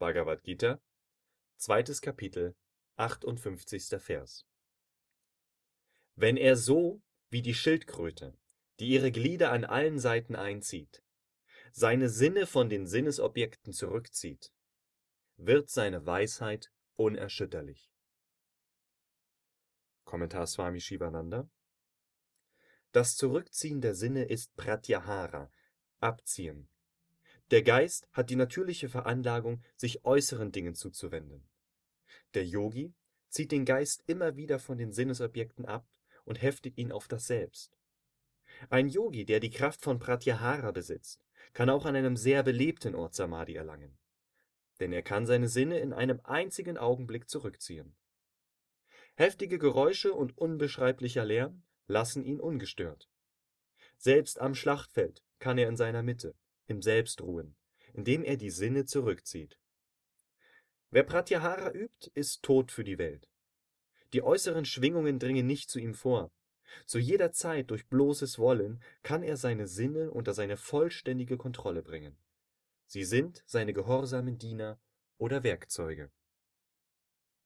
Bhagavad Gita, zweites Kapitel, 58. Vers. Wenn er so, wie die Schildkröte, die ihre Glieder an allen Seiten einzieht, seine Sinne von den Sinnesobjekten zurückzieht, wird seine Weisheit unerschütterlich. Kommentar Swami Shivananda Das Zurückziehen der Sinne ist Pratyahara, Abziehen. Der Geist hat die natürliche Veranlagung, sich äußeren Dingen zuzuwenden. Der Yogi zieht den Geist immer wieder von den Sinnesobjekten ab und heftet ihn auf das Selbst. Ein Yogi, der die Kraft von Pratyahara besitzt, kann auch an einem sehr belebten Ort Samadhi erlangen. Denn er kann seine Sinne in einem einzigen Augenblick zurückziehen. Heftige Geräusche und unbeschreiblicher Lärm lassen ihn ungestört. Selbst am Schlachtfeld kann er in seiner Mitte, im Selbst ruhen, indem er die Sinne zurückzieht. Wer Pratyahara übt, ist tot für die Welt. Die äußeren Schwingungen dringen nicht zu ihm vor. Zu jeder Zeit durch bloßes Wollen kann er seine Sinne unter seine vollständige Kontrolle bringen. Sie sind seine gehorsamen Diener oder Werkzeuge